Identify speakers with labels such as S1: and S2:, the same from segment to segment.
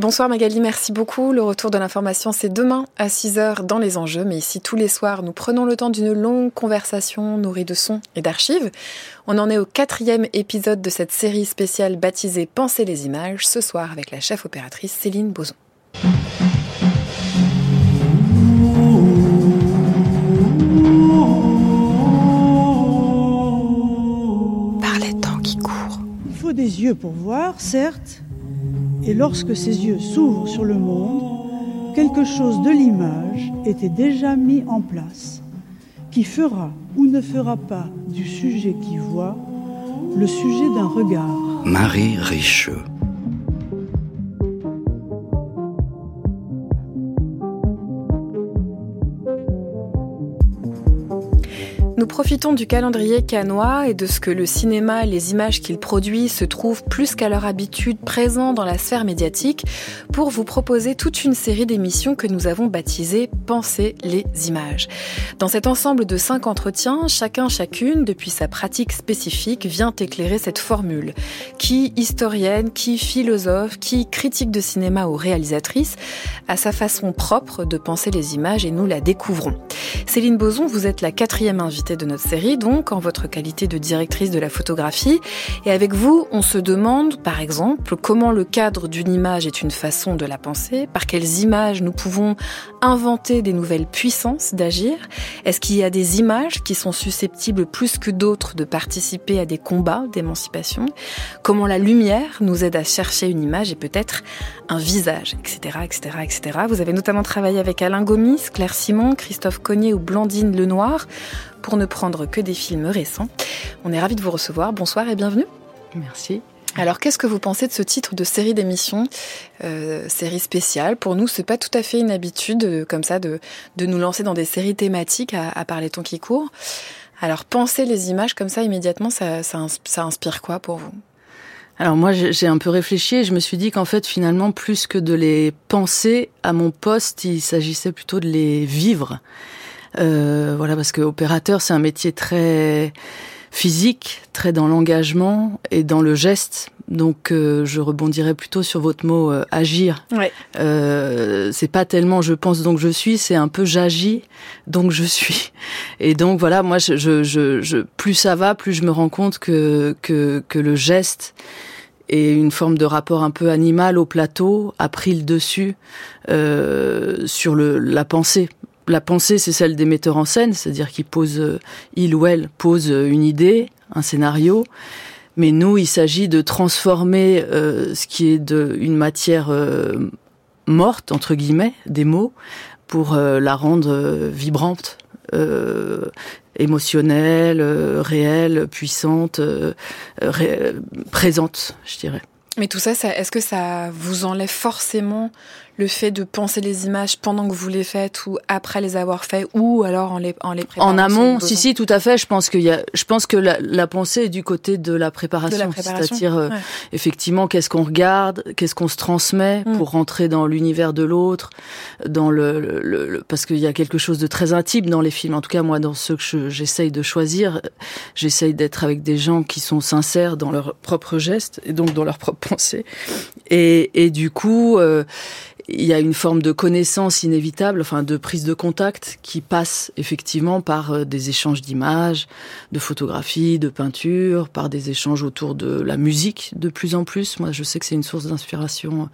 S1: Bonsoir Magali, merci beaucoup. Le retour de l'information, c'est demain à 6h dans les enjeux. Mais ici, tous les soirs, nous prenons le temps d'une longue conversation nourrie de sons et d'archives. On en est au quatrième épisode de cette série spéciale baptisée Penser les images, ce soir avec la chef opératrice Céline Boson. Par les temps qui courent.
S2: Il faut des yeux pour voir, certes, et lorsque ses yeux s'ouvrent sur le monde, quelque chose de l'image était déjà mis en place, qui fera ou ne fera pas du sujet qui voit le sujet d'un regard.
S3: Marie Richeux.
S1: Nous profitons du calendrier canois et de ce que le cinéma et les images qu'il produit se trouvent plus qu'à leur habitude présents dans la sphère médiatique pour vous proposer toute une série d'émissions que nous avons baptisées Penser les images. Dans cet ensemble de cinq entretiens, chacun chacune, depuis sa pratique spécifique, vient éclairer cette formule. Qui historienne, qui philosophe, qui critique de cinéma ou réalisatrice, a sa façon propre de penser les images et nous la découvrons. Céline Boson, vous êtes la quatrième invitée de notre série, donc en votre qualité de directrice de la photographie. Et avec vous, on se demande, par exemple, comment le cadre d'une image est une façon de la penser, par quelles images nous pouvons inventer des nouvelles puissances d'agir. Est-ce qu'il y a des images qui sont susceptibles plus que d'autres de participer à des combats d'émancipation? Comment la lumière nous aide à chercher une image et peut-être un visage, etc., etc., etc. Vous avez notamment travaillé avec Alain Gomis, Claire Simon, Christophe Cognier ou Blandine Lenoir pour ne prendre que des films récents. On est ravis de vous recevoir. Bonsoir et bienvenue.
S4: Merci.
S1: Alors, qu'est-ce que vous pensez de ce titre de série d'émissions, euh, série spéciale? Pour nous, c'est pas tout à fait une habitude euh, comme ça de, de nous lancer dans des séries thématiques à, à part les temps qui courent. Alors, penser les images comme ça immédiatement, ça, ça, ça inspire quoi pour vous?
S4: Alors moi j'ai un peu réfléchi et je me suis dit qu'en fait finalement plus que de les penser à mon poste, il s'agissait plutôt de les vivre. Euh, voilà, parce que opérateur, c'est un métier très physique, très dans l'engagement et dans le geste. Donc, euh, je rebondirai plutôt sur votre mot euh, agir.
S1: Ouais.
S4: Euh, c'est pas tellement je pense donc je suis, c'est un peu j'agis donc je suis. Et donc voilà, moi, je, je, je, plus ça va, plus je me rends compte que que, que le geste et une forme de rapport un peu animal au plateau a pris le dessus euh, sur le, la pensée la pensée, c'est celle des metteurs en scène, c'est-à-dire qu'ils posent, euh, il ou elle pose euh, une idée, un scénario. Mais nous, il s'agit de transformer euh, ce qui est de, une matière morte, entre guillemets, des mots, pour la rendre vibrante, émotionnelle, réelle, puissante, présente, je dirais.
S1: Mais tout ça, ça est-ce que ça vous enlève forcément le fait de penser les images pendant que vous les faites ou après les avoir fait ou alors en les en les préparant
S4: En amont, si si, tout à fait. Je pense qu'il y a, je pense que la, la, pensée est du côté de la préparation, c'est-à-dire euh, effectivement qu'est-ce qu'on regarde, qu'est-ce qu'on se transmet mm. pour rentrer dans l'univers de l'autre, dans le, le, le parce qu'il y a quelque chose de très intime dans les films. En tout cas, moi, dans ceux que j'essaye de choisir, j'essaye d'être avec des gens qui sont sincères dans leurs propres gestes et donc dans leur propre pensée. Et, et du coup. Euh, il y a une forme de connaissance inévitable, enfin de prise de contact qui passe effectivement par euh, des échanges d'images, de photographies, de peintures, par des échanges autour de la musique de plus en plus. Moi, je sais que c'est une source d'inspiration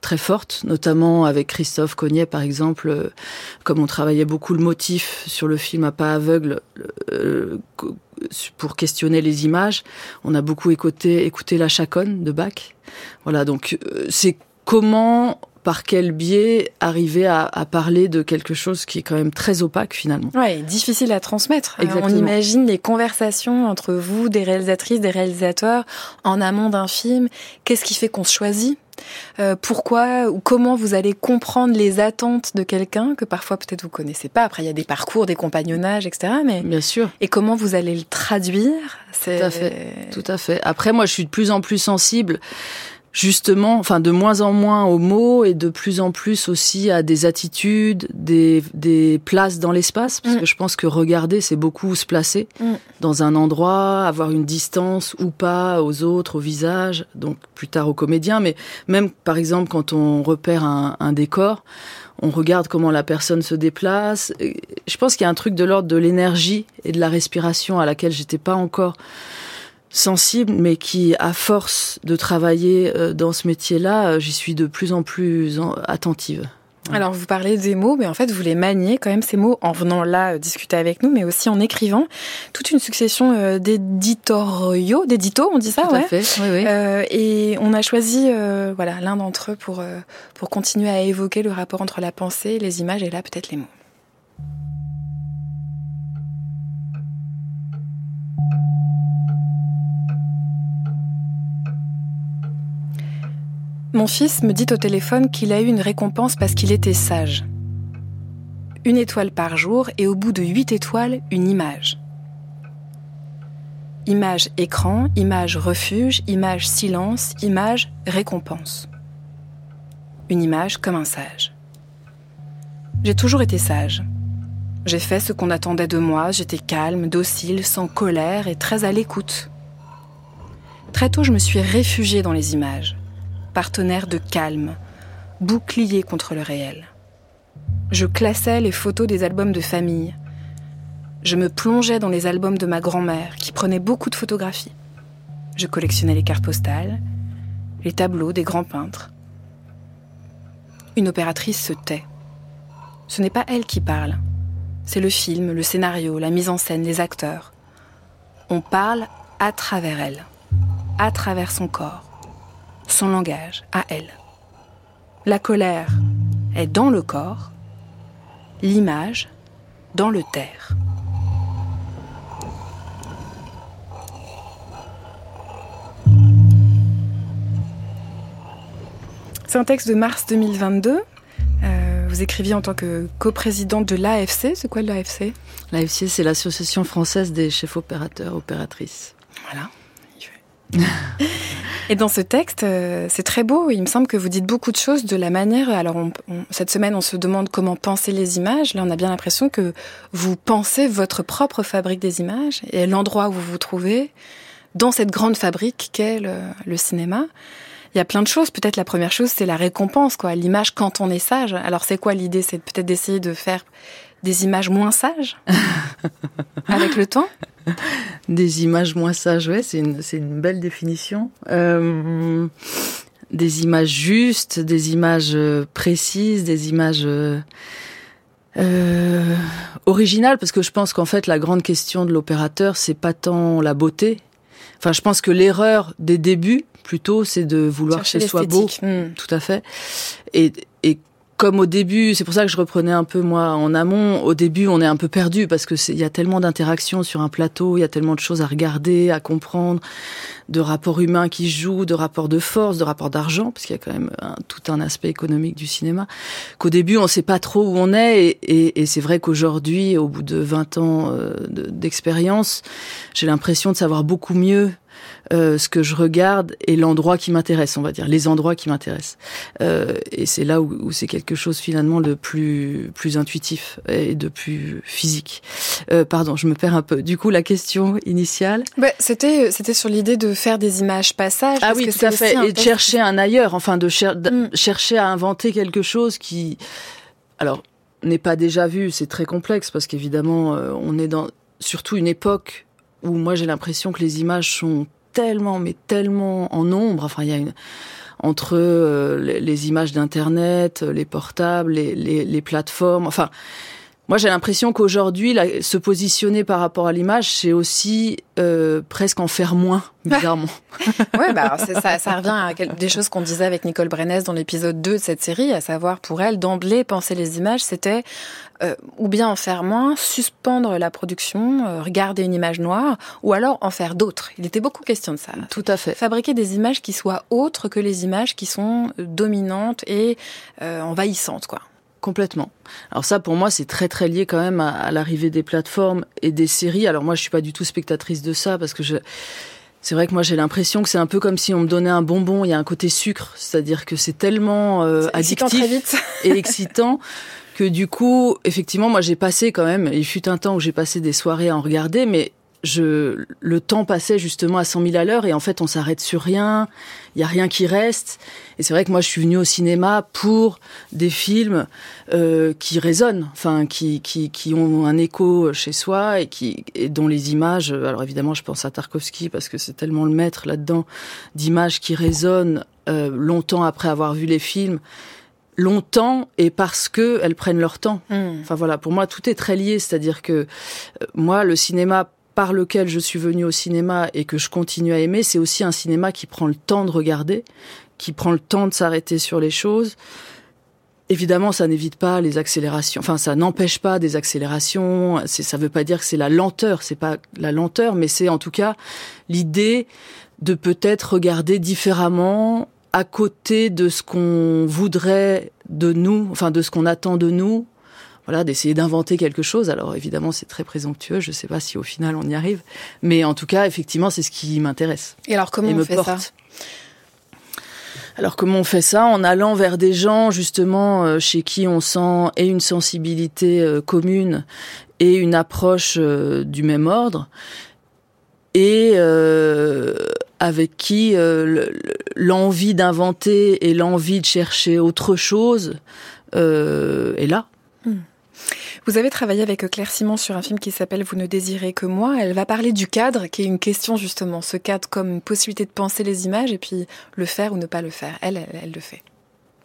S4: très forte, notamment avec Christophe Cognet par exemple, euh, comme on travaillait beaucoup le motif sur le film à pas aveugle euh, pour questionner les images, on a beaucoup écouté, écouté la chaconne de Bach. Voilà, donc c'est comment par quel biais arriver à, à, parler de quelque chose qui est quand même très opaque finalement.
S1: Ouais, difficile à transmettre. Exactement. On imagine les conversations entre vous, des réalisatrices, des réalisateurs, en amont d'un film. Qu'est-ce qui fait qu'on se choisit? Euh, pourquoi ou comment vous allez comprendre les attentes de quelqu'un que parfois peut-être vous connaissez pas? Après, il y a des parcours, des compagnonnages, etc. Mais
S4: bien sûr.
S1: Et comment vous allez le traduire?
S4: Tout à fait. Tout à fait. Après, moi, je suis de plus en plus sensible justement, enfin de moins en moins aux mots et de plus en plus aussi à des attitudes, des, des places dans l'espace, parce mm. que je pense que regarder, c'est beaucoup se placer mm. dans un endroit, avoir une distance ou pas aux autres, au visage, donc plus tard aux comédiens, mais même par exemple quand on repère un, un décor, on regarde comment la personne se déplace. Je pense qu'il y a un truc de l'ordre de l'énergie et de la respiration à laquelle j'étais pas encore sensible, mais qui, à force de travailler euh, dans ce métier-là, euh, j'y suis de plus en plus attentive.
S1: Alors vous parlez des mots, mais en fait vous les maniez quand même ces mots en venant là euh, discuter avec nous, mais aussi en écrivant toute une succession d'éditoriaux, d'éditos, on dit ça,
S4: Tout à fait. Oui, oui.
S1: et on a choisi voilà l'un d'entre eux pour pour continuer à évoquer le rapport entre la pensée, les images et là peut-être les mots. Mon fils me dit au téléphone qu'il a eu une récompense parce qu'il était sage. Une étoile par jour et au bout de huit étoiles, une image. Image écran, image refuge, image silence, image récompense. Une image comme un sage. J'ai toujours été sage. J'ai fait ce qu'on attendait de moi, j'étais calme, docile, sans colère et très à l'écoute. Très tôt, je me suis réfugiée dans les images partenaire de calme, bouclier contre le réel. Je classais les photos des albums de famille. Je me plongeais dans les albums de ma grand-mère, qui prenait beaucoup de photographies. Je collectionnais les cartes postales, les tableaux des grands peintres. Une opératrice se tait. Ce n'est pas elle qui parle. C'est le film, le scénario, la mise en scène, les acteurs. On parle à travers elle, à travers son corps son langage à elle. La colère est dans le corps, l'image dans le terre. C'est un texte de mars 2022. Euh, vous écriviez en tant que coprésidente de l'AFC. C'est quoi l'AFC
S4: L'AFC, c'est l'Association française des chefs opérateurs, opératrices.
S1: Voilà. Et dans ce texte, euh, c'est très beau. Il me semble que vous dites beaucoup de choses de la manière. Alors, cette semaine, on se demande comment penser les images. Là, on a bien l'impression que vous pensez votre propre fabrique des images et l'endroit où vous vous trouvez dans cette grande fabrique qu'est le, cinéma. Il y a plein de choses. Peut-être la première chose, c'est la récompense, quoi. L'image quand on est sage. Alors, c'est quoi l'idée? C'est peut-être d'essayer de faire des images moins sages avec le temps?
S4: Des images moins sages, ouais, c'est une, une belle définition. Euh, des images justes, des images euh, précises, des images euh, euh, originales, parce que je pense qu'en fait la grande question de l'opérateur, c'est pas tant la beauté. Enfin, je pense que l'erreur des débuts, plutôt, c'est de vouloir que ce soit beau. Hmm. Tout à fait. Et, et comme au début, c'est pour ça que je reprenais un peu moi en amont. Au début, on est un peu perdu parce que il y a tellement d'interactions sur un plateau, il y a tellement de choses à regarder, à comprendre, de rapports humains qui jouent, de rapports de force, de rapports d'argent, parce qu'il y a quand même tout un aspect économique du cinéma. Qu'au début, on sait pas trop où on est, et, et, et c'est vrai qu'aujourd'hui, au bout de 20 ans euh, d'expérience, j'ai l'impression de savoir beaucoup mieux euh, ce que je regarde et l'endroit qui m'intéresse, on va dire, les endroits qui m'intéressent. Euh, et c'est là où, où c'est quelque chose finalement de plus plus intuitif et de plus physique. Euh, pardon, je me perds un peu. Du coup, la question initiale?
S1: Bah, c'était c'était sur l'idée de faire des images passages.
S4: Ah oui, tout à fait, et de chercher un ailleurs, enfin de, mm. chercher à inventer quelque chose qui, alors n'est pas déjà vu. C'est très complexe parce qu'évidemment, on est dans surtout une époque où moi j'ai l'impression que les images sont tellement, mais tellement en nombre. Enfin, il y a une entre euh, les, images d'internet, les portables, les, les, les plateformes. Enfin, moi, j'ai l'impression qu'aujourd'hui, se positionner par rapport à l'image, c'est aussi euh, presque en faire moins, bizarrement.
S1: ouais, bah, ça, ça revient à des choses qu'on disait avec Nicole Brennès dans l'épisode 2 de cette série, à savoir pour elle, d'emblée, penser les images, c'était euh, ou bien en faire moins, suspendre la production, euh, regarder une image noire, ou alors en faire d'autres. Il était beaucoup question de ça.
S4: Tout à fait.
S1: Fabriquer des images qui soient autres que les images qui sont dominantes et envahissantes, quoi.
S4: Complètement. Alors ça, pour moi, c'est très très lié quand même à, l'arrivée des plateformes et des séries. Alors moi, je suis pas du tout spectatrice de ça parce que je c'est vrai que moi j'ai l'impression que c'est un peu comme si on me donnait un bonbon, il y a un côté sucre, c'est-à-dire que c'est tellement euh, addictif et excitant que du coup, effectivement, moi j'ai passé quand même, il fut un temps où j'ai passé des soirées à en regarder, mais je, le temps passait justement à 100 000 à l'heure et en fait on s'arrête sur rien, il y a rien qui reste. Et c'est vrai que moi je suis venue au cinéma pour des films euh, qui résonnent, enfin qui, qui, qui ont un écho chez soi et qui et dont les images. Alors évidemment je pense à Tarkovsky parce que c'est tellement le maître là-dedans d'images qui résonnent euh, longtemps après avoir vu les films longtemps et parce que elles prennent leur temps. Hmm. Enfin voilà, pour moi tout est très lié, c'est-à-dire que euh, moi le cinéma par lequel je suis venue au cinéma et que je continue à aimer, c'est aussi un cinéma qui prend le temps de regarder, qui prend le temps de s'arrêter sur les choses. Évidemment, ça n'évite pas les accélérations. Enfin, ça n'empêche pas des accélérations. Ça ne veut pas dire que c'est la lenteur. C'est pas la lenteur, mais c'est en tout cas l'idée de peut-être regarder différemment à côté de ce qu'on voudrait de nous, enfin de ce qu'on attend de nous, voilà, d'essayer d'inventer quelque chose. Alors évidemment, c'est très présomptueux. Je ne sais pas si au final on y arrive, mais en tout cas, effectivement, c'est ce qui m'intéresse.
S1: Et alors comment on fait ça
S4: alors comment on fait ça? En allant vers des gens justement euh, chez qui on sent et une sensibilité euh, commune et une approche euh, du même ordre, et avec qui l'envie d'inventer et l'envie de chercher autre chose est là. Hmm.
S1: Vous avez travaillé avec Claire Simon sur un film qui s'appelle Vous ne désirez que moi. Elle va parler du cadre, qui est une question justement. Ce cadre comme possibilité de penser les images et puis le faire ou ne pas le faire. Elle, elle, le fait.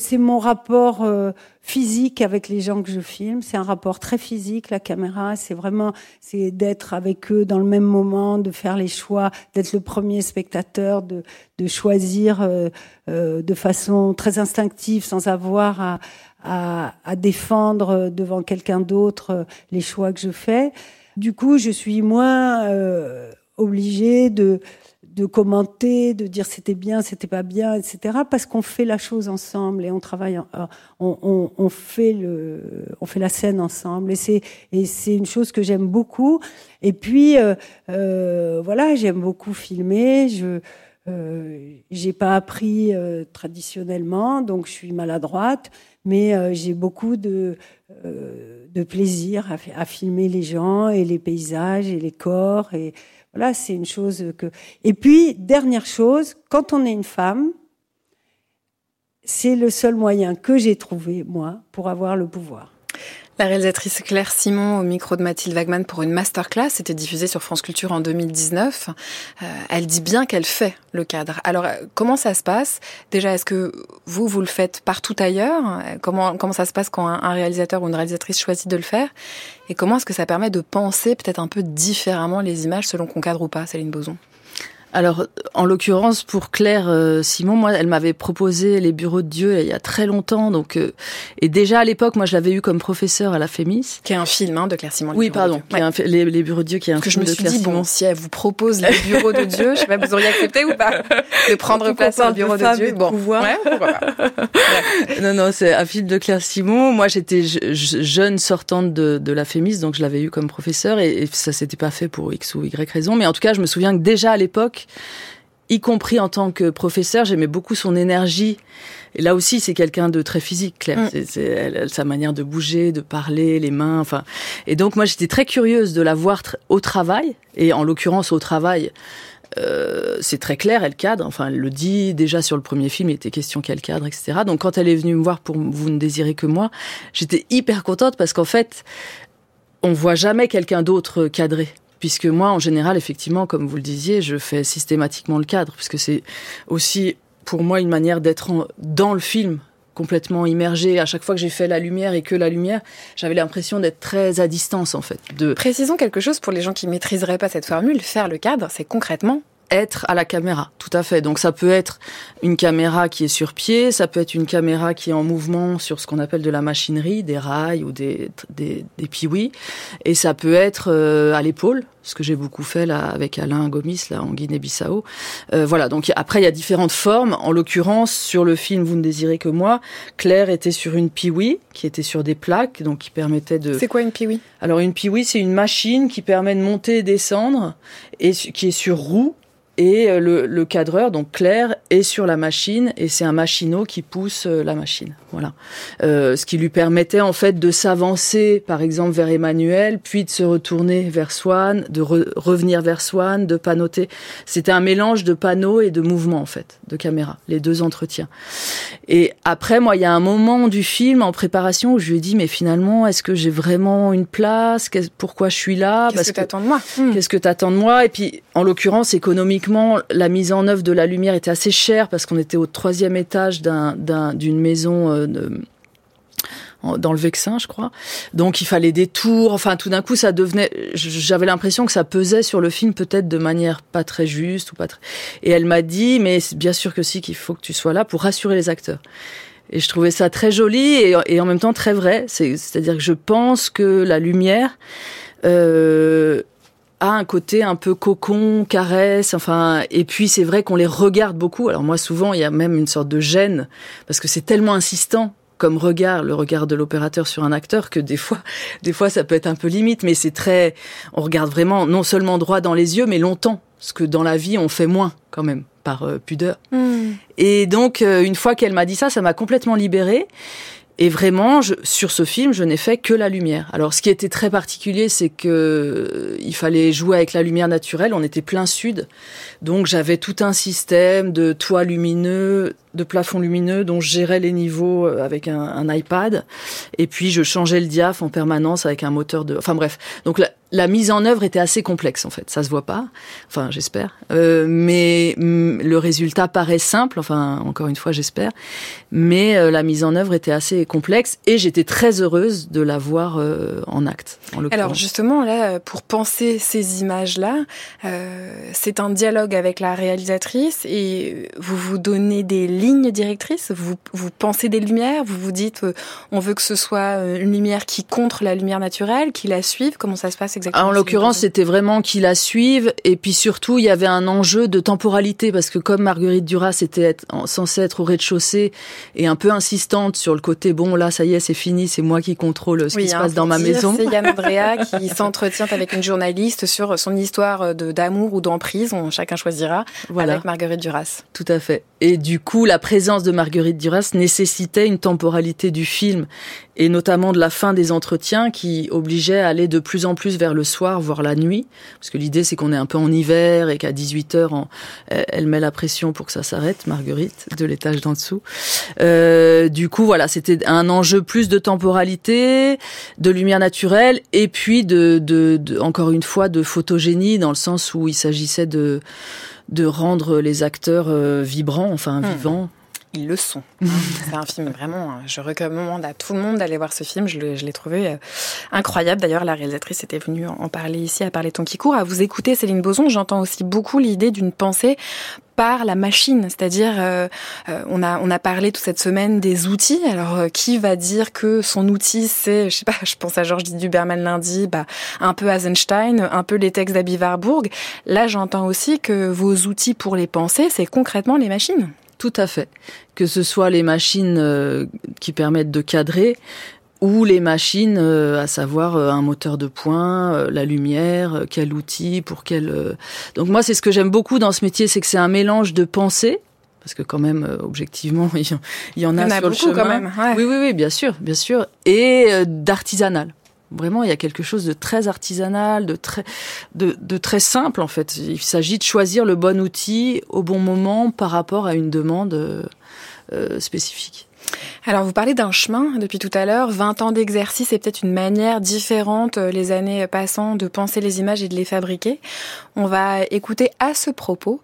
S5: C'est mon rapport euh, physique avec les gens que je filme. C'est un rapport très physique, la caméra. C'est vraiment, c'est d'être avec eux dans le même moment, de faire les choix, d'être le premier spectateur, de, choisir euh, euh, de façon très instinctive, sans avoir à, à, défendre devant quelqu'un d'autre les choix que je fais. Du coup, je suis moins obligée de, de commenter, de dire c'était bien, c'était pas bien, etc. Parce qu'on fait la chose ensemble et on travaille, euh, on, on, on, fait le, on fait la scène ensemble et c'est et c'est une chose que j'aime beaucoup. Et puis euh, euh voilà, j'aime beaucoup filmer. Je euh, j'ai pas appris euh, traditionnellement, donc je suis maladroite mais euh, j'ai beaucoup de, de plaisir à, à, filmer les gens et les paysages et les corps. Et voilà, c'est une chose que. Et puis, dernière chose, quand on est une femme, c'est le seul moyen que j'ai trouvé, moi, pour avoir le pouvoir.
S1: La réalisatrice Claire Simon au micro de Mathilde Wagman pour une masterclass, c'était diffusé sur France Culture en 2019. Euh, elle dit bien qu'elle fait le cadre. Alors euh, comment ça se passe? Déjà, est-ce que vous vous le faites partout ailleurs? Comment comment ça se passe quand un, réalisateur ou une réalisatrice choisit de le faire? Et comment est-ce que ça permet de penser peut-être un peu différemment les images selon qu'on cadre ou pas, Céline Boson?
S4: Alors, en l'occurrence, pour Claire euh, Simon, moi, elle m'avait proposé les bureaux de Dieu il y a très longtemps. Donc, euh, et déjà à l'époque, moi, je l'avais eu comme professeur à la Fémis.
S1: Qui est un film hein, de Claire Simon.
S4: Oui, pardon. les, bureaux de Dieu, qui est un film
S1: de
S4: Claire Simon.
S1: je me suis dit, bon, si elle vous propose les bureaux de Dieu, je sais pas, vous auriez accepté ou pas de prendre place dans le bureau de, Dieu.
S4: Bon, pouvoir. Ouais, non, non, c'est un film de Claire Simon. Moi, j'étais jeune sortante de, de la Fémis, donc je l'avais eu comme professeur, et, et ça s'était pas fait pour X ou Y raison. Mais en tout cas, je me souviens que déjà à l'époque y compris en tant que professeur, j'aimais beaucoup son énergie. Et là aussi, c'est quelqu'un de très physique, Claire. Mm. C'est sa manière de bouger, de parler, les mains, enfin. Et donc moi, j'étais très curieuse de la voir au travail, et en l'occurrence au travail. Euh, c'est très clair, elle cadre. Enfin, elle le dit déjà sur le premier film, il était question qu'elle cadre, etc. Donc, quand elle est venue me voir pour Vous ne désirez que moi, j'étais hyper contente parce qu'en fait, on voit jamais quelqu'un d'autre cadrer puisque moi, en général, effectivement, comme vous le disiez, je fais systématiquement le cadre, puisque c'est aussi pour moi une manière d'être dans le film complètement immergé. À chaque fois que j'ai fait la lumière et que la lumière, j'avais l'impression d'être très à distance en fait. De...
S1: Précisons quelque chose pour les gens qui maîtriseraient pas cette formule. Faire le cadre, c'est concrètement
S4: être à la caméra, tout à fait. Donc ça peut être une caméra qui est sur pied, ça peut être une caméra qui est en mouvement sur ce qu'on appelle de la machinerie, des rails ou des des, des piouis, et ça peut être euh, à l'épaule, ce que j'ai beaucoup fait là avec Alain Gomis là en Guinée-Bissau. Euh, voilà. Donc après il y a différentes formes. En l'occurrence sur le film Vous ne désirez que moi, Claire était sur une piwi qui était sur des plaques, donc qui permettait de.
S1: C'est quoi une piwi
S4: Alors une piwi c'est une machine qui permet de monter et descendre et qui est sur roue et euh, le, le, cadreur, donc Claire, est sur la machine et c'est un machinot qui pousse euh, la machine. Voilà. Euh, ce qui lui permettait en fait de s'avancer, par exemple, vers Emmanuel, puis de se retourner vers Swan, de revenir vers Swan, de panoter. C'était un mélange de panneaux et de mouvements en fait, de caméra, les deux entretiens. Et après, moi, il y a un moment du film en préparation où je lui ai dit, mais finalement, est-ce que j'ai vraiment une place? Pourquoi je suis là?
S1: Qu'est-ce que tu attends de moi?
S4: Qu'est-ce que tu attends de moi? Et puis, en l'occurrence, économiquement, la mise en œuvre de la lumière était assez chère parce qu'on était au troisième étage d'une maison euh, dans le Vexin, je crois. Donc il fallait des tours. Enfin, tout d'un coup, ça devenait. J'avais l'impression que ça pesait sur le film, peut-être de manière pas très juste ou pas. Et elle m'a dit, mais bien sûr que si, qu'il faut que tu sois là pour rassurer les acteurs. Et je trouvais ça très joli et, en même temps très vrai. C'est-à-dire que je pense que la lumière euh, a un côté un peu cocon, caresse, enfin, et puis c'est vrai qu'on les regarde beaucoup. Alors moi, souvent, il y a même une sorte de gêne, parce que c'est tellement insistant comme regard, le regard de l'opérateur sur un acteur, que des fois, des fois, ça peut être un peu limite, mais c'est très, on regarde vraiment non seulement droit dans les yeux, mais longtemps, ce que dans la vie, on fait moins, quand même, par euh, pudeur. Hmm. Et donc, euh, une fois qu'elle m'a dit ça, ça m'a complètement libérée. Et vraiment, sur ce film, je n'ai fait que la lumière. Alors, ce qui était très particulier, c'est que euh, il fallait jouer avec la lumière naturelle. On était plein sud, donc j'avais tout un système de toits lumineux, de plafonds lumineux, dont je gérais les niveaux euh, avec un, iPad. Et puis, je changeais le diaph en permanence avec un moteur de. Enfin bref. Donc la, mise en œuvre était assez complexe en fait. Ça se voit pas, enfin j'espère, euh, mais mm, le résultat paraît simple. Enfin encore une fois j'espère, mais euh, la mise en œuvre était assez complexe et j'étais très heureuse de la voir euh, en acte.
S1: Alors justement là, pour penser ces images là, c'est un dialogue avec la réalisatrice et vous vous donnez des lignes directrices. Vous vous pensez des lumières, vous vous dites on veut que ce soit une lumière qui contre la lumière naturelle, qui la suive. Comment ça se passe
S4: en l'occurrence, c'était vraiment qu'ils la suivent. Et puis surtout, il y avait un enjeu de temporalité parce que comme Marguerite Duras était censée être au rez-de-chaussée et un peu insistante sur le côté bon là, ça y est, c'est fini, c'est moi qui contrôle ce qui se hein, passe dans ma maison.
S1: C'est Yann Andrea qui s'entretient avec une journaliste sur son histoire de d'amour ou d'emprise. Chacun choisira. Voilà. Avec Marguerite Duras.
S4: Tout à fait. Et du coup, la présence de Marguerite Duras nécessitait une temporalité du film et notamment de la fin des entretiens qui obligeait à aller de plus en plus vers le soir, voire la nuit, parce que l'idée c'est qu'on est un peu en hiver et qu'à 18 h elle met la pression pour que ça s'arrête, Marguerite, de l'étage d'en dessous. Euh, du coup, voilà, c'était un enjeu plus de temporalité, de lumière naturelle, et puis de, de encore une fois, de photogénie, dans le sens où il s'agissait de de rendre les acteurs euh, vibrants, enfin hmm. vivants
S1: ils le sont. c'est un film vraiment, je recommande à tout le monde d'aller voir ce film. Je l'ai trouvé euh, incroyable. D'ailleurs, la réalisatrice était venue en parler ici, à parler ton qui court. À vous écouter, Céline Boson, j'entends aussi beaucoup l'idée d'une pensée par la machine, c'est-à-dire euh, euh, on a on a parlé toute cette semaine des outils. Alors qui va dire que son outil c'est je sais pas, je pense à Georges Duberman lundi, bah un peu Eisenstein, un peu les textes d'Abby Warburg. Là, j'entends aussi que vos outils pour les penser, c'est concrètement les machines.
S4: Tout à fait. Que ce soit les machines euh, qui permettent de cadrer ou les machines, euh, à savoir euh, un moteur de poing, la lumière, quel outil, pour quel. Donc moi, c'est ce que j'aime beaucoup dans ce métier, c'est que c'est un mélange de pensée, parce que quand même, objectivement, il y, en a, sur le chemin.
S1: Quand même,
S4: Oui, oui, oui, bien sûr, bien sûr, et d'artisanal. Vraiment, il y a quelque chose de très artisanal, de très, de, de très simple en fait. Il s'agit de choisir le bon outil au bon moment par rapport à une demande euh, euh spécifique.
S1: Alors vous parlez d'un chemin depuis tout à l'heure, 20 ans d'exercice et peut-être une manière différente euh, les années passant de penser les images et de les fabriquer. On va écouter à ce propos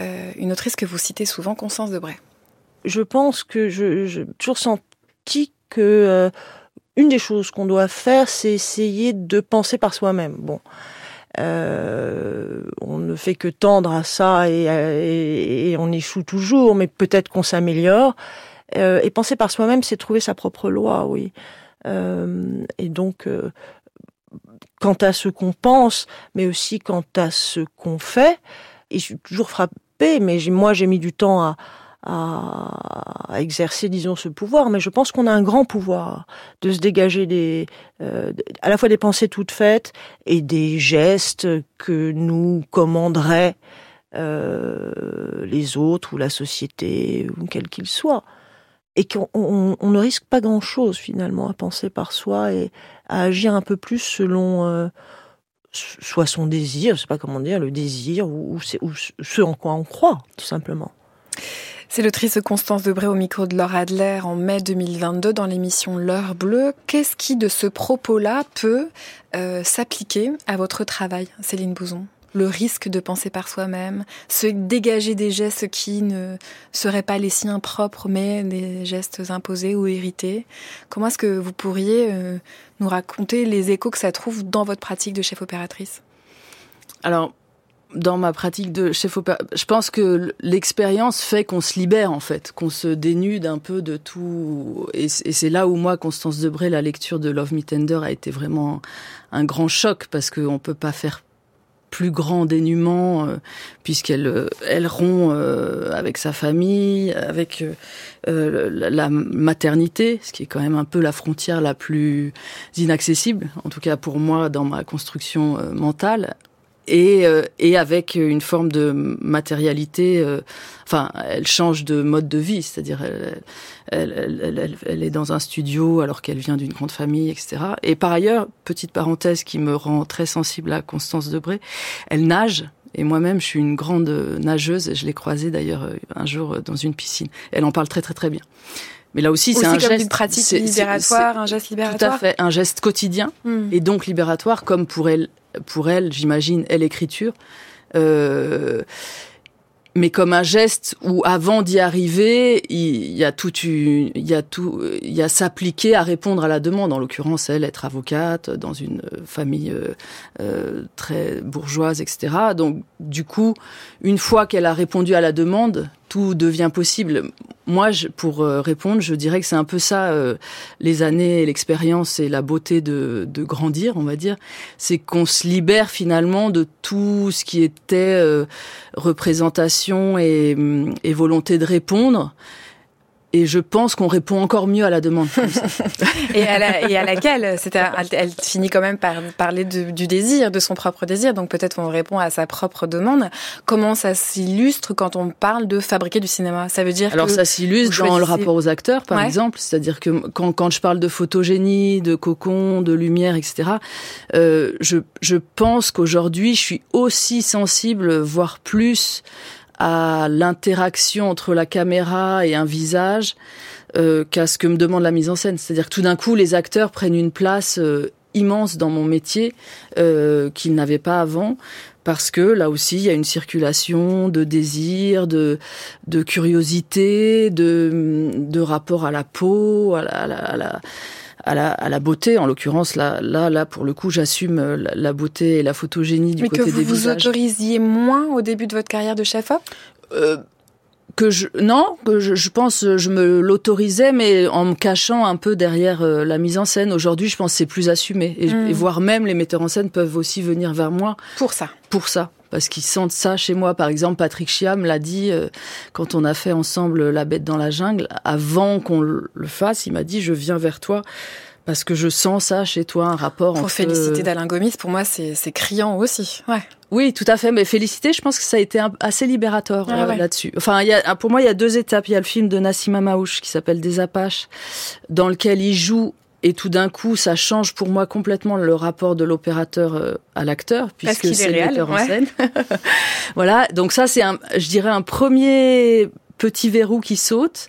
S1: euh, une autrice que vous citez souvent, Constance Debray.
S6: Je pense que je, j'ai toujours senti que euh, une des choses qu'on doit faire, c'est essayer de penser par soi-même. Bon. Euh, on ne fait que tendre à ça et, on échoue toujours, mais peut-être qu'on s'améliore. Euh, et penser par soi-même, c'est trouver sa propre loi, oui. Euh, et donc, quant à ce qu'on pense, mais aussi quant à ce qu'on fait, et je suis toujours frappée, mais moi j'ai mis du temps à, à, exercer, disons, ce pouvoir. Mais je pense qu'on a un grand pouvoir de se dégager des, euh, à la fois des pensées toutes faites et des gestes que nous commanderait les autres ou la société, ou quel qu'il soit. Et qu'on ne risque pas grand-chose finalement à penser par soi et à agir un peu plus selon soit son désir, je sais pas comment dire, le désir ou, ou ce en quoi on croit, tout simplement.
S1: C'est l'autrice Constance Debré au micro de Laure Adler en mai 2022 dans l'émission L'heure bleue. Qu'est-ce qui, de ce propos-là, peut euh, s'appliquer à votre travail, Céline Bouzon? Le risque de penser par soi-même, se dégager des gestes qui ne seraient pas les siens propres, mais des gestes imposés ou hérités? Comment est-ce que vous pourriez euh, nous raconter les échos que ça trouve dans votre pratique de chef opératrice?
S4: Alors, dans ma pratique de chef opérateur, je pense que l'expérience fait qu'on se libère en fait, qu'on se dénude un peu de tout. Et c'est là où moi, Constance Debré, la lecture de Love Me Tender a été vraiment un grand choc parce qu'on peut pas faire plus grand dénuement euh, puisqu'elle euh, elle rompt euh, avec sa famille, avec la maternité, ce qui est quand même un peu la frontière la plus inaccessible, en tout cas pour moi dans ma construction mentale, et, euh, et avec une forme de matérialité. Euh, enfin, elle change de mode de vie, c'est-à-dire elle, elle, elle, elle, est dans un studio alors qu'elle vient d'une grande famille, etc. Et par ailleurs, petite parenthèse qui me rend très sensible à Constance Debré, elle nage. Et moi-même, je suis une grande nageuse. Et je l'ai croisée d'ailleurs euh, un jour dans une piscine. Elle en parle très très très bien. Mais là aussi, c'est un geste.
S1: Une pratique libératoire, un geste libératoire.
S4: Tout à fait, un geste quotidien hmm. et donc libératoire, comme pour elle pour elle, j'imagine, elle l'écriture. Euh, mais comme un geste où avant d'y arriver, il y a tout, il y a tout, il y a s'appliquer à répondre à la demande. En l'occurrence, elle être avocate dans une famille euh, euh, très bourgeoise, etc. Donc, du coup, une fois qu'elle a répondu à la demande, tout devient possible. Moi, je, pour euh, répondre, je dirais que c'est un peu ça, euh, les années, l'expérience et la beauté de, de, grandir, on va dire. C'est qu'on se libère finalement de tout ce qui était euh, représentation et, et volonté de répondre et je pense qu'on répond encore mieux à la demande.
S1: et, à et, à laquelle elle, finit quand même par parler du désir, de son propre désir. Donc peut-être on répond à sa propre demande. Comment ça s'illustre quand on parle de fabriquer du cinéma? Ça veut dire
S4: alors ça s'illustre dans le rapport aux acteurs, par exemple. C'est-à-dire que quand, quand je parle de photogénie, de cocon, de lumière, etc. Euh, je, je pense qu'aujourd'hui je suis aussi sensible, voire plus à l'interaction entre la caméra et un visage euh, qu'à ce que me demande la mise en scène. C'est-à-dire que tout d'un coup, les acteurs prennent une place euh, immense dans mon métier euh, qu'ils n'avaient pas avant. Parce que là aussi, il y a une circulation de désir, de, de curiosité, de, de rapport à la peau, à la, à la à la, à la beauté. En l'occurrence, là, là, là, pour le coup, j'assume euh, la, beauté et la photogénie du côté des
S1: visages.
S4: Mais que
S1: vous vous autorisiez moins au début de votre carrière de chef-op?
S4: Euh, que je non que je, je, pense je me l'autorisais mais en me cachant un peu derrière euh, la mise en scène. Aujourd'hui je pense c'est plus assumé. Et, et, voire même les metteurs en scène peuvent aussi venir vers moi.
S1: Pour ça.
S4: Pour ça. Parce qu'ils sentent ça chez moi. Par exemple, Patrick Chiam l'a dit euh, quand on a fait ensemble La Bête dans la jungle. Avant qu'on le fasse, il m'a dit je viens vers toi parce que je sens ça chez toi, un rapport
S1: pour
S4: entre...
S1: féliciter d'Alain Gomis, pour moi, c'est criant aussi. Ouais.
S4: Oui, tout à fait. Mais féliciter, je pense que ça a été assez libérateur ah euh, là-dessus. Enfin, il y a, pour moi, il y a deux étapes. Il y a le film de Nassima Maouche qui s'appelle Des Apaches, dans lequel il joue et tout d'un coup, ça change pour moi complètement le rapport de l'opérateur euh, à l'acteur, puisque c'est le metteur en scène. voilà, donc ça c'est, un, je dirais, un premier petit verrou qui saute.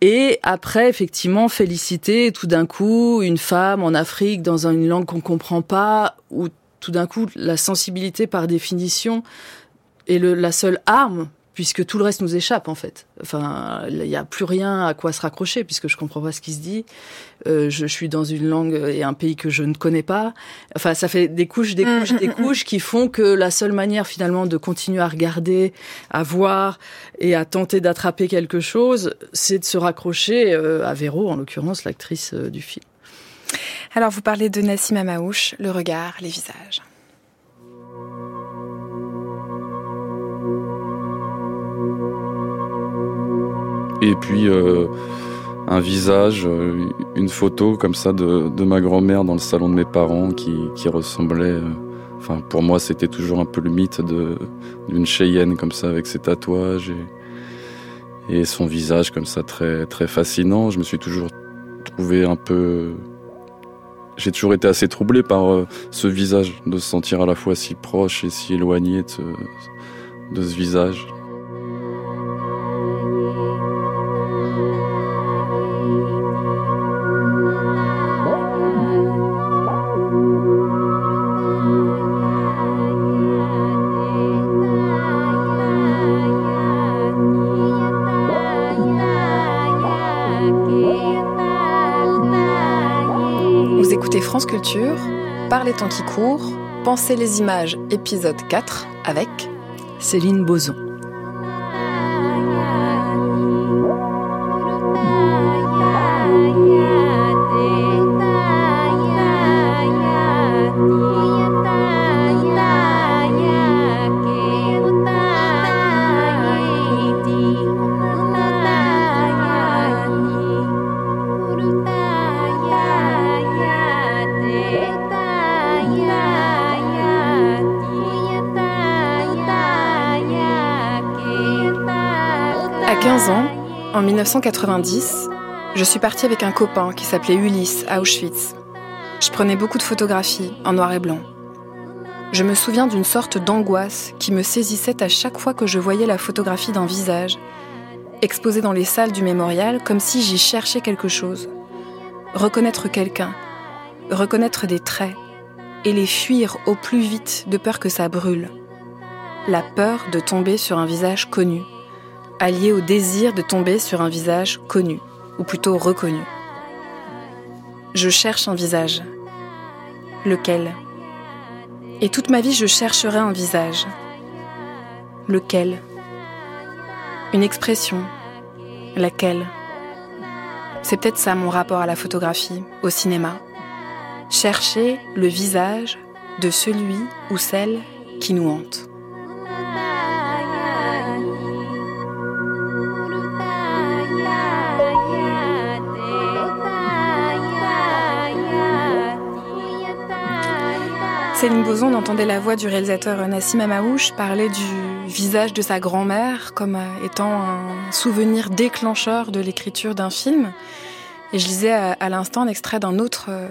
S4: Et après, effectivement, féliciter tout d'un coup une femme en Afrique dans une langue qu'on comprend pas, ou tout d'un coup la sensibilité par définition est la seule arme puisque tout le reste nous échappe en fait. Enfin, il n'y a plus rien à quoi se raccrocher puisque je comprends pas ce qui se dit. Euh, je, suis dans une langue et un pays que je ne connais pas. Enfin, ça fait des couches, des couches, des couches qui font que la seule manière finalement de continuer à regarder, à voir et à tenter d'attraper quelque chose, c'est de se raccrocher euh, à Véro, en l'occurrence l'actrice euh, du film.
S1: Alors, vous parlez de Nassim Amaouche, le regard, les visages.
S7: Et puis euh, un visage, euh, une photo comme ça de, de ma grand-mère dans le salon de mes parents qui, qui ressemblait euh, Enfin, pour moi, c'était toujours un peu le mythe d'une Cheyenne comme ça avec ses tatouages et, son visage comme ça très très fascinant. Je me suis toujours trouvé un peu j'ai toujours été assez troublé par ce visage, de se sentir à la fois si proche et si éloigné de de ce visage.
S1: Par les temps qui courent, Pensez les images, épisode 4, avec
S4: Céline Boson.
S1: En 1990, je suis partie avec un copain qui s'appelait Ulysse à Auschwitz. Je prenais beaucoup de photographies en noir et blanc. Je me souviens d'une sorte d'angoisse qui me saisissait à chaque fois que je voyais la photographie d'un visage, exposé dans les salles du mémorial comme si j'y cherchais quelque chose. Reconnaître quelqu'un, reconnaître des traits, et les fuir au plus vite de peur que ça brûle. La peur de tomber sur un visage connu allié au désir de tomber sur un visage connu, ou plutôt reconnu. Je cherche un visage. Lequel? Et toute ma vie, je chercherai un visage. Lequel? Une expression. Laquelle? C'est peut-être ça mon rapport à la photographie, au cinéma. Chercher le visage de celui ou celle qui nous hante. Céline Boson entendait la voix du réalisateur Nassim Amaouche parler du visage de sa grand-mère comme euh, étant un souvenir déclencheur de l'écriture d'un film. Et je lisais à, l'instant un extrait d'un autre euh,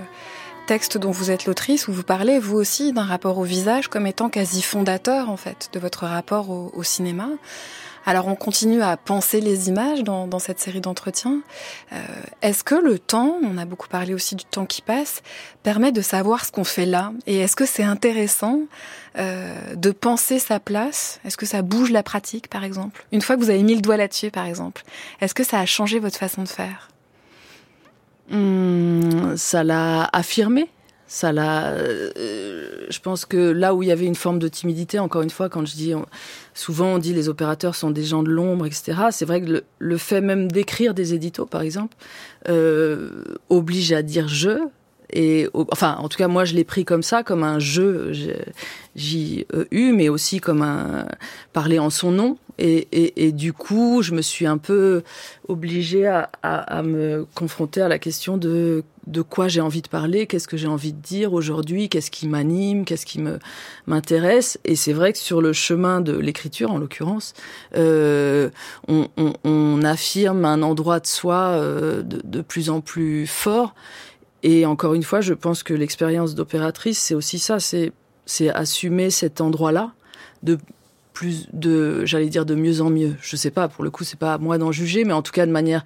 S1: texte dont vous êtes l'autrice, où vous parlez, vous aussi, d'un rapport au visage comme étant quasi fondateur, en fait, de votre rapport au cinéma. Alors on continue à penser les images dans, cette série d'entretiens. Euh, est-ce que le temps, on a beaucoup parlé aussi du temps qui passe, permet de savoir ce qu'on fait là? Et est-ce que c'est intéressant euh, de penser sa place? Est-ce que ça bouge la pratique, par exemple? Une fois que vous avez mis le doigt là-dessus, par exemple, est-ce que ça a changé votre façon de faire?
S4: Hum, Ça l'a affirmé ça l'a. Euh, je pense que là où il y avait une forme de timidité, encore une fois, quand je dis souvent on dit les opérateurs sont des gens de l'ombre, etc. C'est vrai que le, fait même d'écrire des éditos, par exemple, euh, oblige à dire je. Et enfin, en tout cas, moi, je l'ai pris comme ça, comme un jeu, j'ai eu, mais aussi comme un parler en son nom. Et, du coup, je me suis un peu obligée à, me confronter à la question de de quoi j'ai envie de parler, qu'est-ce que j'ai envie de dire aujourd'hui, qu'est-ce qui m'anime, qu'est-ce qui m'intéresse. Et c'est vrai que sur le chemin de l'écriture, en l'occurrence, euh, on, affirme un endroit de soi euh, de, de, plus en plus fort. Et encore une fois, je pense que l'expérience d'opératrice, c'est aussi ça, c'est c'est assumer cet endroit-là de plus de, j'allais dire de mieux en mieux. Je sais pas, pour le coup, c'est pas à moi d'en juger, mais en tout cas de manière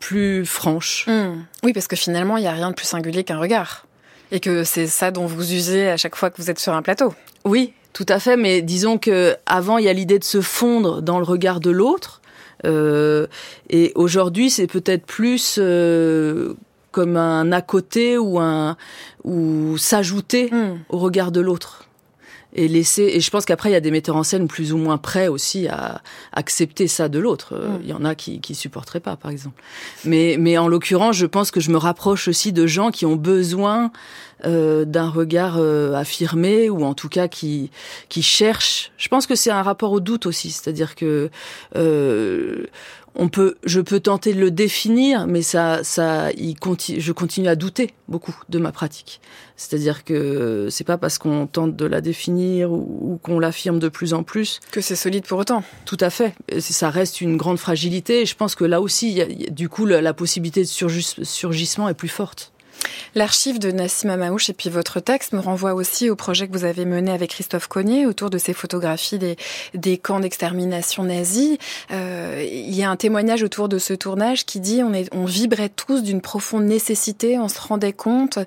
S4: plus franche.
S1: Hmm. Oui, parce que finalement, il n'y a rien de plus singulier qu'un regard. Et que c'est ça dont vous usez à chaque fois que vous êtes sur un plateau.
S4: Oui, tout à fait. Mais disons que avant, il y a l'idée de se fondre dans le regard de l'autre. Euh, et aujourd'hui, c'est peut-être plus euh, comme un à côté ou un ou s'ajouter hmm. au regard de l'autre et laisser et je pense qu'après il y a des metteurs en scène plus ou moins prêts aussi à accepter ça de l'autre euh, mm. il y en a qui qui supporteraient pas par exemple mais mais en l'occurrence je pense que je me rapproche aussi de gens qui ont besoin euh, d'un regard euh, affirmé ou en tout cas qui qui cherche. Je pense que c'est un rapport au doute aussi, c'est-à-dire que euh, on peut, je peux tenter de le définir, mais ça, ça, il continue, je continue à douter beaucoup de ma pratique. C'est-à-dire que c'est pas parce qu'on tente de la définir ou, qu'on l'affirme de plus en plus
S1: que c'est solide pour autant.
S4: Tout à fait. Ça reste une grande fragilité. Et je pense que là aussi, du coup, la, possibilité de surgissement est plus forte.
S1: L'archive de Nassim Amaouche et puis votre texte me renvoie aussi au projet que vous avez mené avec Christophe Cognier autour de ces photographies des, des camps d'extermination nazis. Euh, il y a un témoignage autour de ce tournage qui dit on, est, on vibrait tous d'une profonde nécessité, on se rendait compte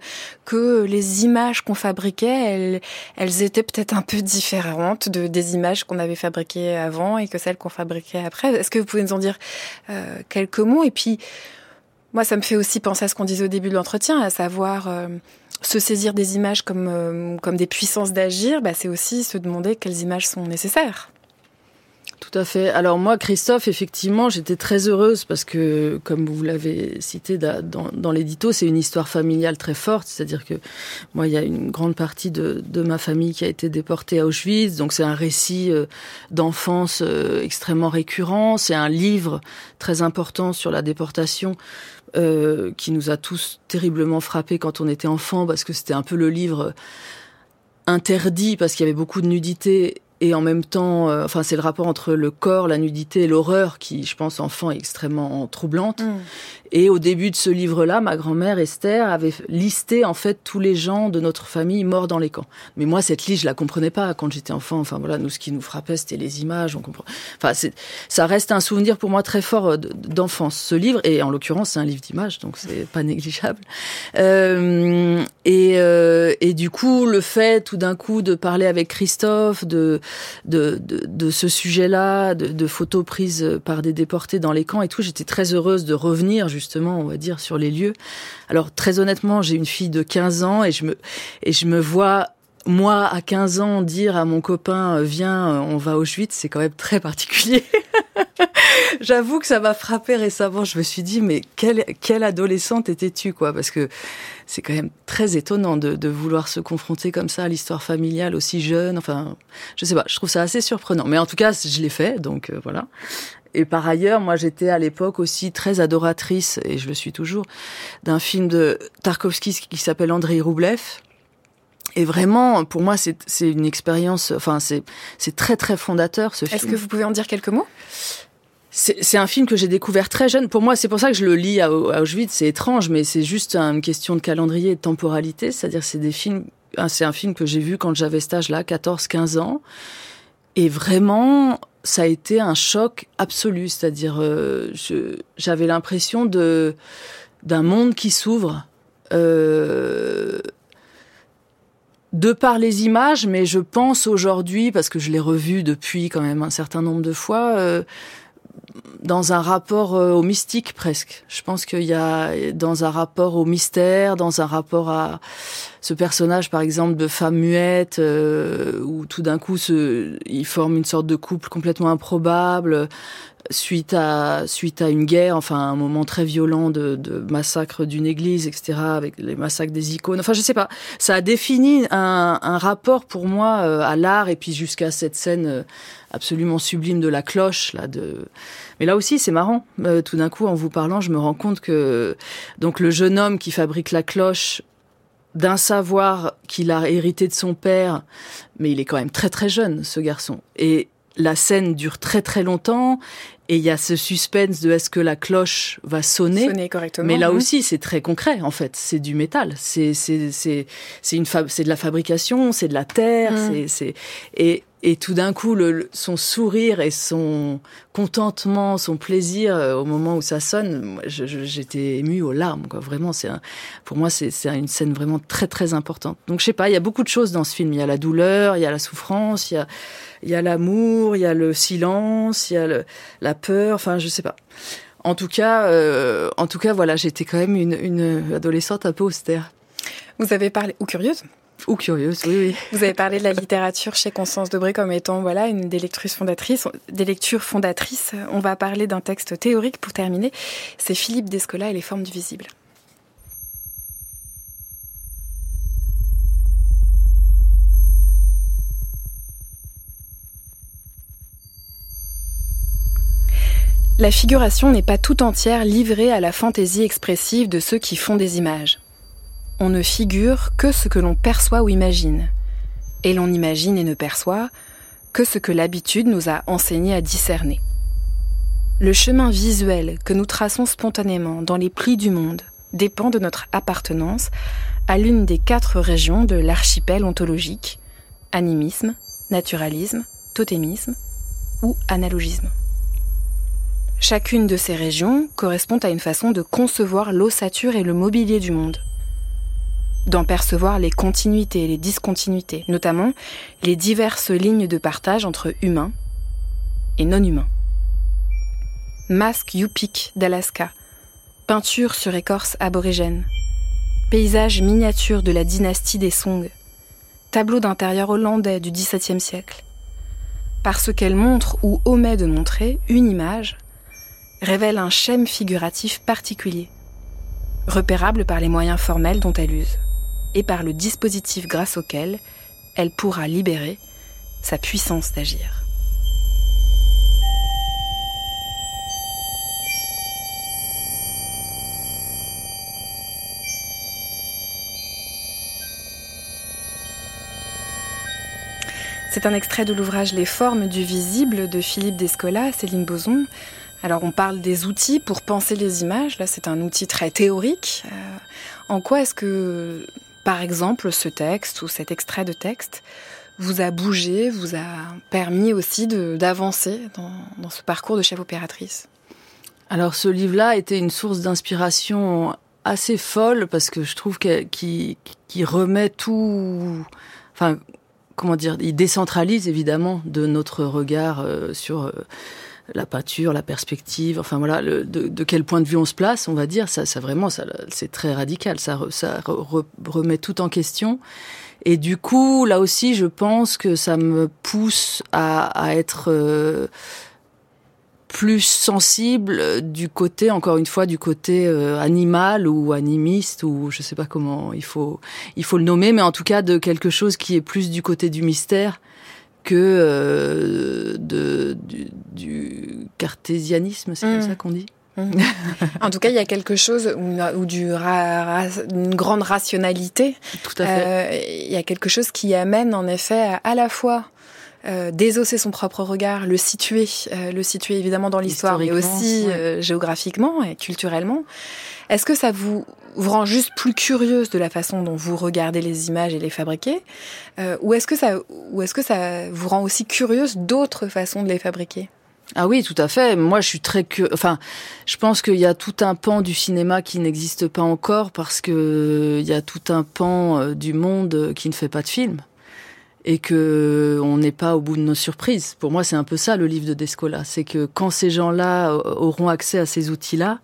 S1: que les images qu'on fabriquait, elles, elles étaient peut-être un peu différentes de, des images qu'on avait fabriquées avant et que celles qu'on fabriquait après. Est-ce que vous pouvez nous en dire euh, quelques mots? Et puis, moi, ça me fait aussi penser à ce qu'on disait au début de l'entretien, à savoir euh, se saisir des images comme, euh, comme des puissances d'agir, bah, c'est aussi se demander quelles images sont nécessaires.
S4: Tout à fait. Alors moi, Christophe, effectivement, j'étais très heureuse parce que, comme vous l'avez cité dans, dans l'édito, c'est une histoire familiale très forte. C'est-à-dire que moi, il y a une grande partie de, de ma famille qui a été déportée à Auschwitz. Donc c'est un récit euh, d'enfance extrêmement récurrent. C'est un livre très important sur la déportation euh, qui nous a tous terriblement frappés quand on était enfant, parce que c'était un peu le livre interdit, parce qu'il y avait beaucoup de nudité et en même temps, euh, enfin, c'est le rapport entre le corps, la nudité et l'horreur qui, je pense, enfant, est extrêmement troublante. Mm. Et au début de ce livre-là, ma grand-mère Esther avait listé en fait tous les gens de notre famille morts dans les camps. Mais moi, cette liste, je la comprenais pas quand j'étais enfant. Enfin voilà, nous, ce qui nous frappait, c'était les images. On comprend. Enfin, ça reste un souvenir pour moi très fort euh, d'enfance. Ce livre, et en l'occurrence, c'est un livre d'images, donc c'est pas négligeable. Euh, et, euh, et du coup, le fait tout d'un coup de parler avec Christophe de de, de, ce sujet-là, de, photos prises par des déportés dans les camps et tout. J'étais très heureuse de revenir justement, on va dire, sur les lieux. Alors très honnêtement, j'ai une fille de 15 ans et je me et je me vois moi, à 15 ans, dire à mon copain, euh, viens, euh, on va au Auschwitz, c'est quand même très particulier. J'avoue que ça m'a frappé récemment. Je me suis dit, mais quelle, quelle adolescente étais-tu, quoi? Parce que c'est quand même très étonnant de, de, vouloir se confronter comme ça à l'histoire familiale aussi jeune. Enfin, je sais pas, je trouve ça assez surprenant. Mais en tout cas, je l'ai fait, donc euh, voilà. Et par ailleurs, moi, j'étais à l'époque aussi très adoratrice, et je le suis toujours, d'un film de Tarkovsky qui s'appelle Andrei Roublev et vraiment, pour moi, c'est une expérience. Enfin, c'est très très fondateur ce film.
S1: Est-ce que vous pouvez en dire quelques mots?
S4: C'est un film que j'ai découvert très jeune. Pour moi, c'est pour ça que je le lis à, Auschwitz. C'est étrange, mais c'est juste une question de calendrier et de temporalité. C'est-à-dire, c'est des films. C'est un film que j'ai vu quand j'avais cet âge-là, 14-15 ans. Et vraiment, ça a été un choc absolu. C'est-à-dire, euh, j'avais l'impression de d'un monde qui s'ouvre. Euh, de par les images, mais je pense aujourd'hui, parce que je l'ai revu depuis quand même un certain nombre de fois, euh, dans un rapport euh, au mystique presque. Je pense qu'il y a dans un rapport au mystère, dans un rapport à ce personnage par exemple de femme muette, euh, où tout d'un coup se, il forme une sorte de couple complètement improbable suite à suite à une guerre, enfin un moment très violent de, de massacre d'une église, etc., avec les massacres des icônes. Enfin, je sais pas. Ça a défini un, un rapport pour moi euh, à l'art et puis jusqu'à cette scène euh, absolument sublime de la cloche là. De... Mais là aussi, c'est marrant. Euh, tout d'un coup, en vous parlant, je me rends compte que donc le jeune homme qui fabrique la cloche d'un savoir qu'il a hérité de son père, mais il est quand même très très jeune, ce garçon. Et la scène dure très très longtemps et il y a ce suspense de est-ce que la cloche va sonner,
S1: sonner correctement.
S4: Mais là aussi, c'est très concret en fait. C'est du métal. C'est c'est c'est c'est une c'est de la fabrication, c'est de la terre. Mmh. C'est c'est et et tout d'un coup, le, son sourire et son contentement, son plaisir euh, au moment où ça sonne, j'étais émue aux larmes. Quoi. Vraiment, c'est pour moi, c'est une scène vraiment très très importante. Donc je sais pas, il y a beaucoup de choses dans ce film. Il y a la douleur, il y a la souffrance, il y a il y a l'amour, il y a le silence, il y a le, la peur. Enfin, je sais pas. En tout cas, euh, en tout cas, voilà, j'étais quand même une, une adolescente un peu austère.
S1: Vous avez parlé ou curieuse
S4: ou curieuse, oui, oui.
S1: Vous avez parlé de la littérature chez Constance Debré comme étant voilà une des lectures fondatrices. Des lectures fondatrices. On va parler d'un texte théorique pour terminer. C'est Philippe Descola et les formes du visible. La figuration n'est pas tout entière livrée à la fantaisie expressive de ceux qui font des images. On ne figure que ce que l'on perçoit ou imagine. Et l'on imagine et ne perçoit que ce que l'habitude nous a enseigné à discerner. Le chemin visuel que nous traçons spontanément dans les plis du monde dépend de notre appartenance à l'une des quatre régions de l'archipel ontologique, animisme, naturalisme, totémisme ou analogisme. Chacune de ces régions correspond à une façon de concevoir l'ossature et le mobilier du monde, d'en percevoir les continuités et les discontinuités, notamment les diverses lignes de partage entre humains et non-humains. Masque Yupik d'Alaska, peinture sur écorce aborigène, paysage miniature de la dynastie des Song, tableau d'intérieur hollandais du XVIIe siècle. Parce qu'elle montre ou omet de montrer une image, révèle un schème figuratif particulier, repérable par les moyens formels dont elle use, et par le dispositif grâce auquel elle pourra libérer sa puissance d'agir. C'est un extrait de l'ouvrage Les formes du visible de Philippe Descola, Céline Boson. Alors on parle des outils pour penser les images, là c'est un outil très théorique. Euh, en quoi est-ce que, par exemple, ce texte ou cet extrait de texte vous a bougé, vous a permis aussi d'avancer dans, ce parcours de chef opératrice?
S4: Alors ce livre-là était une source d'inspiration assez folle parce que je trouve qu'il remet tout... Enfin, comment dire, il décentralise évidemment de notre regard euh, sur euh, la peinture, la perspective, enfin voilà, de, quel point de vue on se place, on va dire, ça, vraiment, ça, c'est très radical, ça, remet tout en question. Et du coup, là aussi, je pense que ça me pousse à, être euh, plus sensible du côté, encore une fois, du côté euh, animal ou animiste ou je sais pas comment il faut le nommer, mais en tout cas de quelque chose qui est plus du côté du mystère que euh, de du, cartésianisme, c'est comme mmh. ça qu'on dit.
S1: Mmh. en tout cas, il y a quelque chose ou, du une grande rationalité.
S4: Tout à fait.
S1: Euh, il y a quelque chose qui amène en effet à la fois euh, désosser son propre regard, le situer, euh, le situer évidemment dans l'histoire, mais aussi euh, géographiquement et culturellement. Est-ce que ça vous, vous rend juste plus curieuse de la façon dont vous regardez les images et les fabriquez, ou est-ce que ça, est-ce que ça vous rend aussi curieuse d'autres façons de les fabriquer?
S4: Ah oui, tout à fait. Moi, je suis très que, enfin, je pense qu'il y a tout un pan du cinéma qui n'existe pas encore parce que il y a tout un pan du monde qui ne fait pas de films et que on n'est pas au bout de nos surprises. Pour moi, c'est un peu ça le livre de Descola, c'est que quand ces gens-là euh, auront accès à ces outils-là,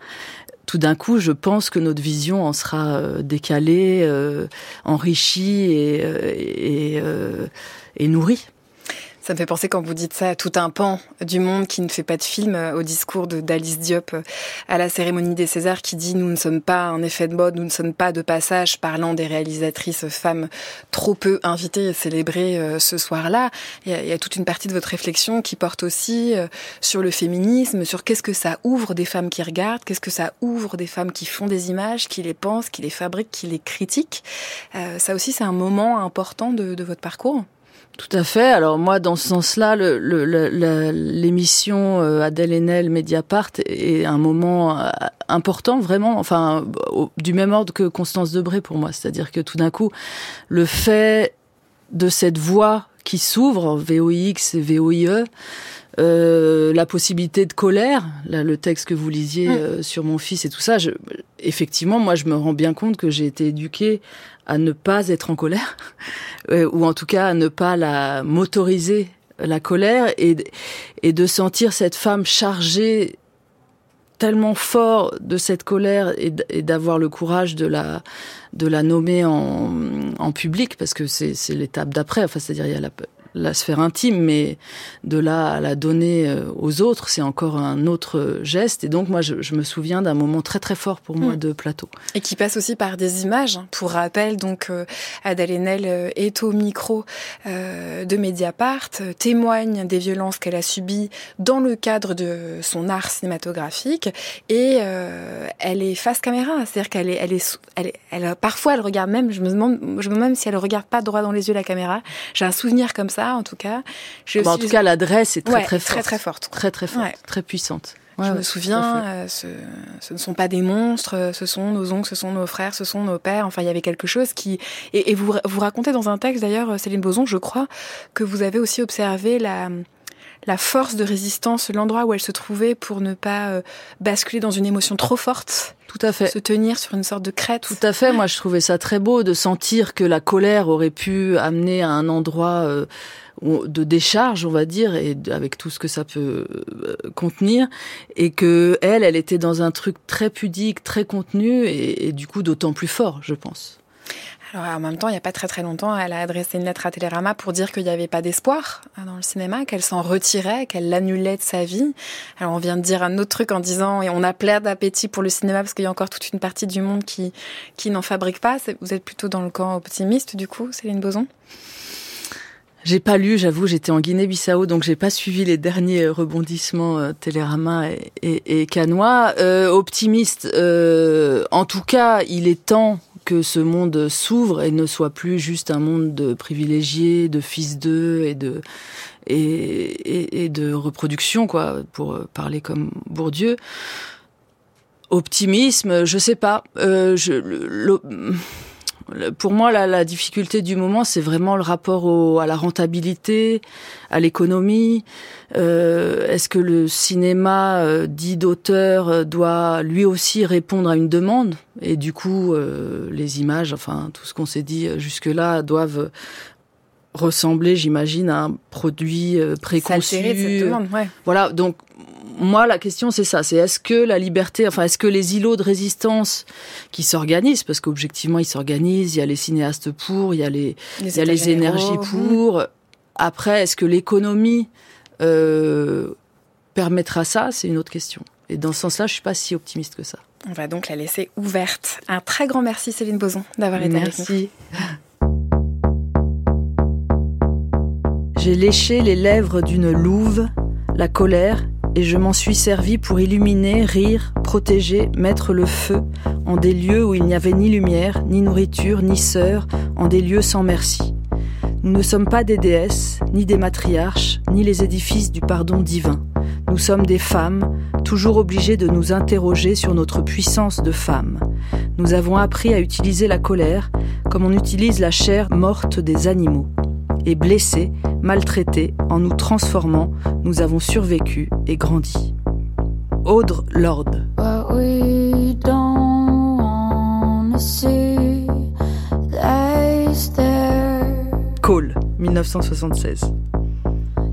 S4: tout d'un coup, je pense que notre vision en sera euh, décalée, euh, enrichie et, et nourrie.
S1: Ça me fait penser quand vous dites ça à tout un pan du monde qui ne fait pas de film euh, au discours de d'Alice Diop euh, à la cérémonie des Césars qui dit nous ne sommes pas un effet de mode, nous ne sommes pas de passage parlant des réalisatrices femmes trop peu invitées et célébrées euh, ce soir-là. Il, y, a, toute une partie de votre réflexion qui porte aussi sur le féminisme, sur qu'est-ce que ça ouvre des femmes qui regardent, qu'est-ce que ça ouvre des femmes qui font des images, qui les pensent, qui les fabriquent, qui les critiquent. ça aussi c'est un moment important de, de votre parcours?
S4: Tout à fait. Alors moi, dans ce sens-là, l'émission euh, Adèle Haenel Mediapart est un moment euh, important, vraiment, enfin, du même ordre que Constance Debré pour moi. C'est-à-dire que tout d'un coup, le fait de cette voix qui s'ouvre, VOX et VOIE, euh, la possibilité de colère, là, le texte que vous lisiez mmh. sur mon fils et tout ça, je, effectivement, moi, je me rends bien compte que j'ai été éduquée à ne pas être en colère, euh, ou en tout cas à ne pas la motoriser la colère et, et de sentir cette femme chargée tellement fort de cette colère et d'avoir le courage de la de la nommer en, en public parce que c'est l'étape d'après enfin c'est-à-dire il y a la sphère intime, mais de là à la donner euh, aux autres, c'est encore un autre geste. Et donc moi, je, me souviens d'un moment très très fort pour moi mm. de plateau.
S1: Et qui passe aussi par des images. Pour rappel, donc euh, Adèle Haenel euh, est au micro de Mediapart, témoigne des violences qu'elle a subies dans le cadre de son art cinématographique, et elle est face caméra, c'est-à-dire qu'elle est, elle est, elle, elle, parfois elle regarde même. Je me demande, je me demande même si elle regarde pas droit dans les yeux la caméra. J'ai un souvenir comme ça en tout cas.
S4: Bah, en tout cas, l'adresse est très très forte.
S1: Très très forte.
S4: Très très forte, très puissante.
S1: je me souviens, euh, ce, ce, ne sont pas des monstres, euh, ce sont nos oncles, ce sont nos frères, ce sont nos pères. Enfin, il y avait quelque chose qui. Et, vous, vous racontez dans un texte, d'ailleurs, Céline Boson, je crois, que vous avez aussi observé la, la force de résistance, l'endroit où elle se trouvait pour ne pas euh, basculer dans une émotion trop forte.
S4: Tout à fait.
S1: Se tenir sur une sorte de crête.
S4: Tout à fait. Moi, je trouvais ça très beau de sentir que la colère aurait pu amener à un endroit de décharge, on va dire, et avec tout ce que ça peut euh, contenir, et que elle, elle était dans un truc très pudique, très contenu, et, du coup d'autant plus fort, je pense.
S1: Alors en même temps, il n'y a pas très très longtemps, elle a adressé une lettre à Télérama pour dire qu'il n'y avait pas d'espoir hein, dans le cinéma, qu'elle s'en retirait, qu'elle l'annulait de sa vie. Alors on vient de dire un autre truc en disant et on a plein d'appétit pour le cinéma parce qu'il y a encore toute une partie du monde qui qui n'en fabrique pas. Vous êtes plutôt dans le camp optimiste du coup, Céline Boson?
S4: J'ai pas lu, j'avoue, j'étais en Guinée-Bissau, donc j'ai pas suivi les derniers rebondissements euh, Télérama et, et, et Canois. Euh, optimiste, euh, en tout cas, il est temps que ce monde s'ouvre et ne soit plus juste un monde de privilégiés, de fils d'eux et de et, de reproduction, quoi, pour parler comme Bourdieu. Optimisme, je sais pas. Euh, je, pour moi, la, la difficulté du moment, c'est vraiment le rapport au, à la rentabilité, à l'économie. Euh, Est-ce que le cinéma euh, dit d'auteur euh, doit lui aussi répondre à une demande? Et du coup, les images, enfin tout ce qu'on s'est dit jusque-là, doivent ressembler, j'imagine, à un produit préconçu.
S1: cette demande, ouais.
S4: Voilà, donc moi, la question, c'est ça. C'est est-ce que la liberté, enfin, est-ce que les îlots de résistance qui s'organisent, parce qu'objectivement, ils s'organisent, il y a les cinéastes pour, il y a les, il y a les énergies pour. Après, est-ce que l'économie euh, permettra ça? C'est une autre question. Et dans ce sens-là, je suis pas si optimiste que ça.
S1: On va donc la laisser ouverte. Un très grand merci, Céline Boson, d'avoir été
S4: avec nous. Merci. J'ai léché les lèvres d'une louve, la colère et je m'en suis servi pour illuminer, rire, protéger, mettre le feu en des lieux où il n'y avait ni lumière, ni nourriture, ni sœur, en des lieux sans merci. Nous ne sommes pas des déesses, ni des matriarches, ni les édifices du pardon divin. Nous sommes des femmes, toujours obligées de nous interroger sur notre puissance de femme. Nous avons appris à utiliser la colère comme on utilise la chair morte des animaux et blessés, maltraités, en nous transformant, nous avons survécu et grandi. Audre Lord. Cole, 1976.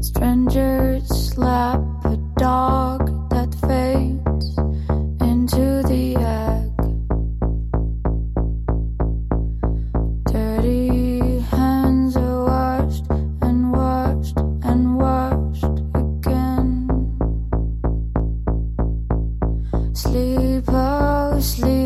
S4: Strangers slap a dog Sleep, oh, sleep.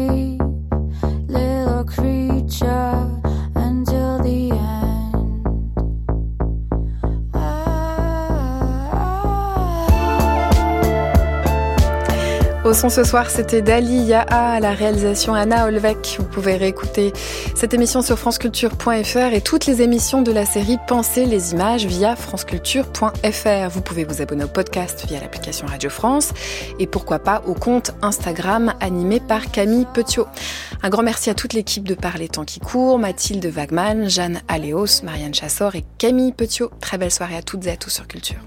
S1: Au son ce soir, c'était Dali Yaa à la réalisation Anna Olvec. Vous pouvez réécouter cette émission sur franceculture.fr et toutes les émissions de la série Pensez les images via franceculture.fr. Vous pouvez vous abonner au podcast via l'application Radio France et pourquoi pas au compte Instagram animé par Camille Petiot. Un grand merci à toute l'équipe de Parler Temps qui court, Mathilde Wagman, Jeanne Aléos, Marianne Chassor et Camille Petiot. Très belle soirée à toutes et à tous sur Culture.